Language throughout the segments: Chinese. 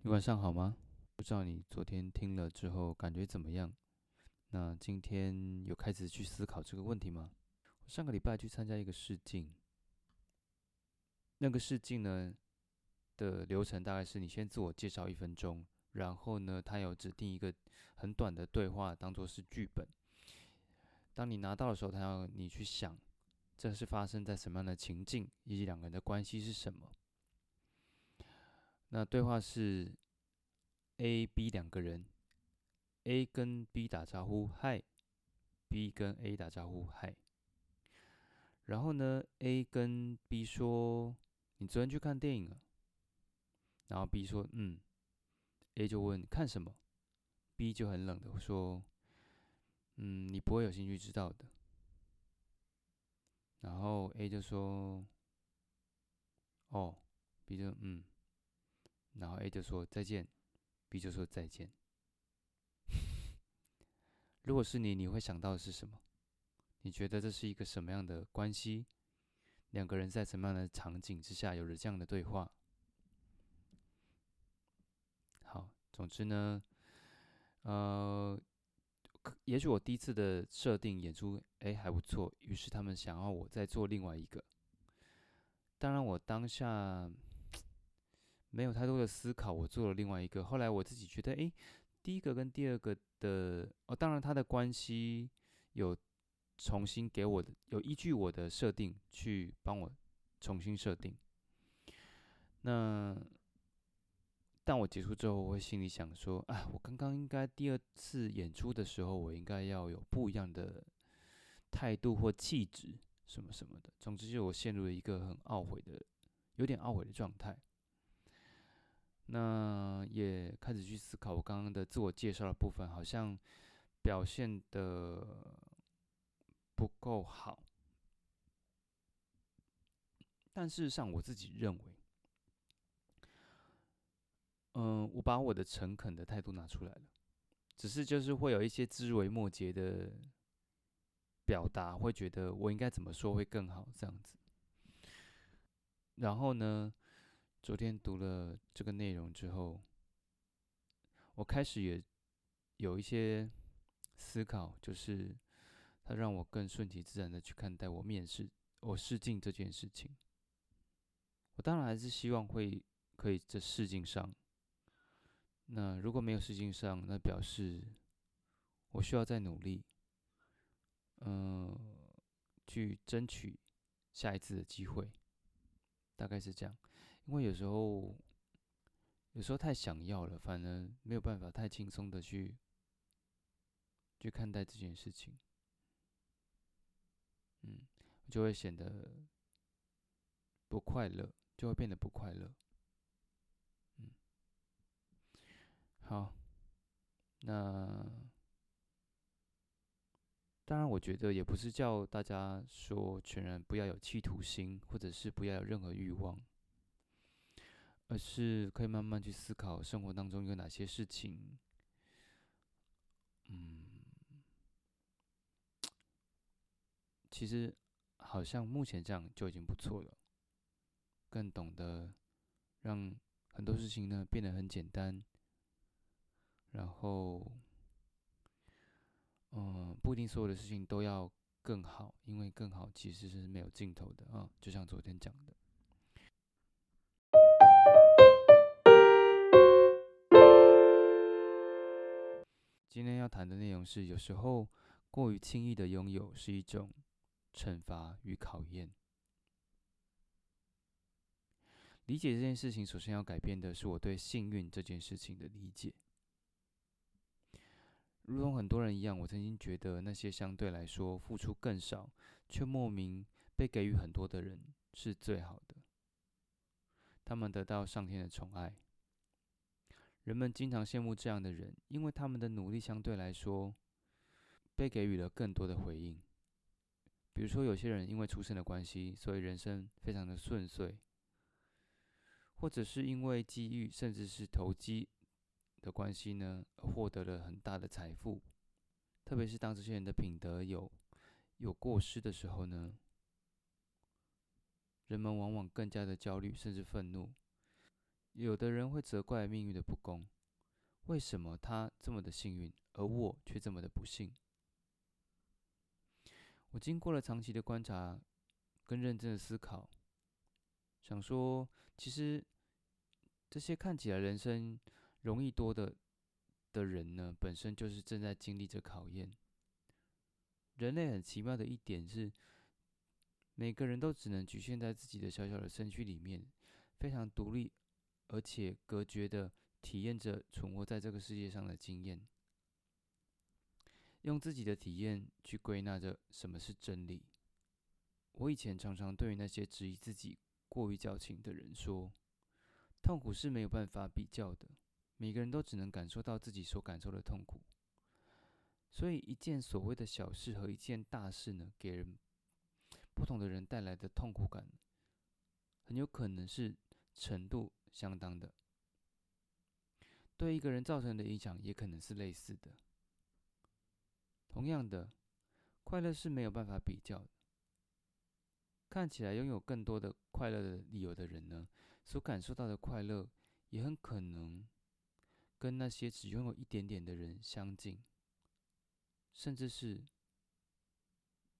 你晚上好吗？不知道你昨天听了之后感觉怎么样？那今天有开始去思考这个问题吗？上个礼拜去参加一个试镜，那个试镜呢的流程大概是你先自我介绍一分钟，然后呢，他有指定一个很短的对话当做是剧本。当你拿到的时候，他要你去想，这是发生在什么样的情境，以及两个人的关系是什么。那对话是 A、B 两个人，A 跟 B 打招呼，嗨；B 跟 A 打招呼，嗨。然后呢，A 跟 B 说：“你昨天去看电影了？”然后 B 说：“嗯。”A 就问：“看什么？”B 就很冷的说：“嗯，你不会有兴趣知道的。”然后 A 就说：“哦。”B 就嗯。然后 A 就说再见，B 就说再见。如果是你，你会想到的是什么？你觉得这是一个什么样的关系？两个人在什么样的场景之下有了这样的对话？好，总之呢，呃，也许我第一次的设定演出，哎还不错，于是他们想要我再做另外一个。当然，我当下。没有太多的思考，我做了另外一个。后来我自己觉得，哎，第一个跟第二个的哦，当然他的关系有重新给我的，有依据我的设定去帮我重新设定。那但我结束之后，我会心里想说，啊，我刚刚应该第二次演出的时候，我应该要有不一样的态度或气质什么什么的。总之，就我陷入了一个很懊悔的，有点懊悔的状态。那也开始去思考，我刚刚的自我介绍的部分好像表现的不够好，但事实上我自己认为，嗯，我把我的诚恳的态度拿出来了，只是就是会有一些枝微末节的表达，会觉得我应该怎么说会更好这样子，然后呢？昨天读了这个内容之后，我开始也有一些思考，就是它让我更顺其自然的去看待我面试、我试镜这件事情。我当然还是希望会可以在试镜上。那如果没有试镜上，那表示我需要再努力，嗯，去争取下一次的机会，大概是这样。因为有时候，有时候太想要了，反而没有办法太轻松的去去看待这件事情，嗯，就会显得不快乐，就会变得不快乐，嗯，好，那当然，我觉得也不是叫大家说全然不要有企图心，或者是不要有任何欲望。而是可以慢慢去思考生活当中有哪些事情，其实好像目前这样就已经不错了。更懂得让很多事情呢变得很简单，然后，嗯，不一定所有的事情都要更好，因为更好其实是没有尽头的啊，就像昨天讲的。今天要谈的内容是，有时候过于轻易的拥有是一种惩罚与考验。理解这件事情，首先要改变的是我对幸运这件事情的理解。如同很多人一样，我曾经觉得那些相对来说付出更少，却莫名被给予很多的人是最好的。他们得到上天的宠爱。人们经常羡慕这样的人，因为他们的努力相对来说被给予了更多的回应，比如说，有些人因为出生的关系，所以人生非常的顺遂，或者是因为机遇，甚至是投机的关系呢，获得了很大的财富。特别是当这些人的品德有有过失的时候呢，人们往往更加的焦虑，甚至愤怒。有的人会责怪命运的不公，为什么他这么的幸运，而我却这么的不幸？我经过了长期的观察跟认真的思考，想说，其实这些看起来人生容易多的的人呢，本身就是正在经历着考验。人类很奇妙的一点是，每个人都只能局限在自己的小小的身躯里面，非常独立而且隔绝的体验着存活在这个世界上的经验。用自己的体验去归纳着什么是真理。我以前常常对于那些质疑自己过于矫情的人说：“痛苦是没有办法比较的，每个人都只能感受到自己所感受的痛苦。所以，一件所谓的小事和一件大事呢，给人不同的人带来的痛苦感，很有可能是程度相当的。对一个人造成的影响，也可能是类似的。”同样的，快乐是没有办法比较的。看起来拥有更多的快乐的理由的人呢，所感受到的快乐也很可能跟那些只拥有一点点的人相近，甚至是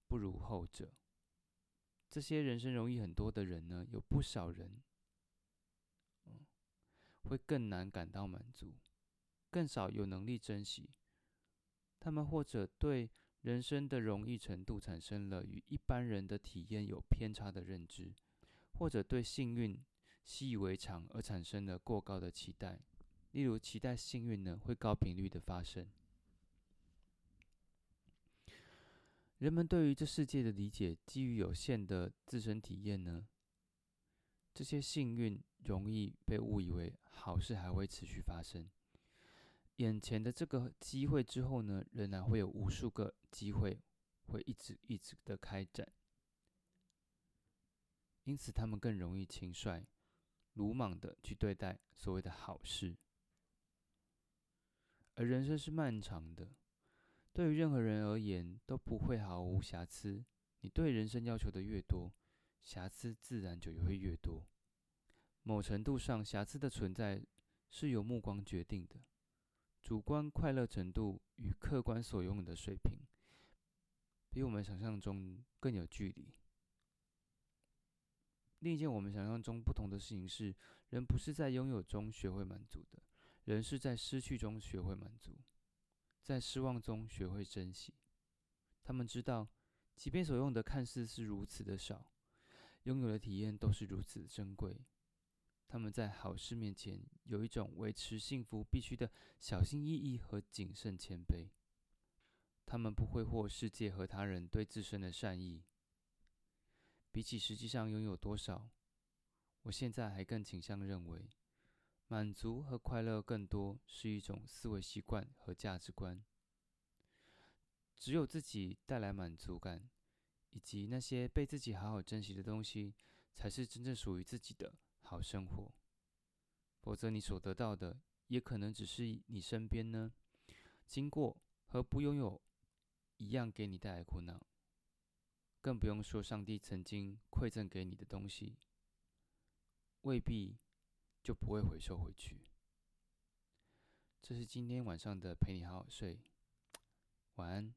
不如后者。这些人生容易很多的人呢，有不少人，嗯，会更难感到满足，更少有能力珍惜。他们或者对人生的容易程度产生了与一般人的体验有偏差的认知，或者对幸运习以为常而产生了过高的期待，例如期待幸运呢会高频率的发生。人们对于这世界的理解基于有限的自身体验呢，这些幸运容易被误以为好事还会持续发生。眼前的这个机会之后呢，仍然会有无数个机会会一直一直的开展，因此他们更容易轻率、鲁莽的去对待所谓的好事。而人生是漫长的，对于任何人而言都不会毫无瑕疵。你对人生要求的越多，瑕疵自然就会越多。某程度上，瑕疵的存在是由目光决定的。主观快乐程度与客观所拥有的水平，比我们想象中更有距离。另一件我们想象中不同的事情是，人不是在拥有中学会满足的，人是在失去中学会满足，在失望中学会珍惜。他们知道，即便所用的看似是如此的少，拥有的体验都是如此珍贵。他们在好事面前有一种维持幸福必须的小心翼翼和谨慎谦卑。他们不挥霍世界和他人对自身的善意。比起实际上拥有多少，我现在还更倾向认为，满足和快乐更多是一种思维习惯和价值观。只有自己带来满足感，以及那些被自己好好珍惜的东西，才是真正属于自己的。好生活，否则你所得到的也可能只是你身边呢经过和不拥有一样给你带来苦恼，更不用说上帝曾经馈赠给你的东西，未必就不会回收回去。这是今天晚上的陪你好好睡，晚安。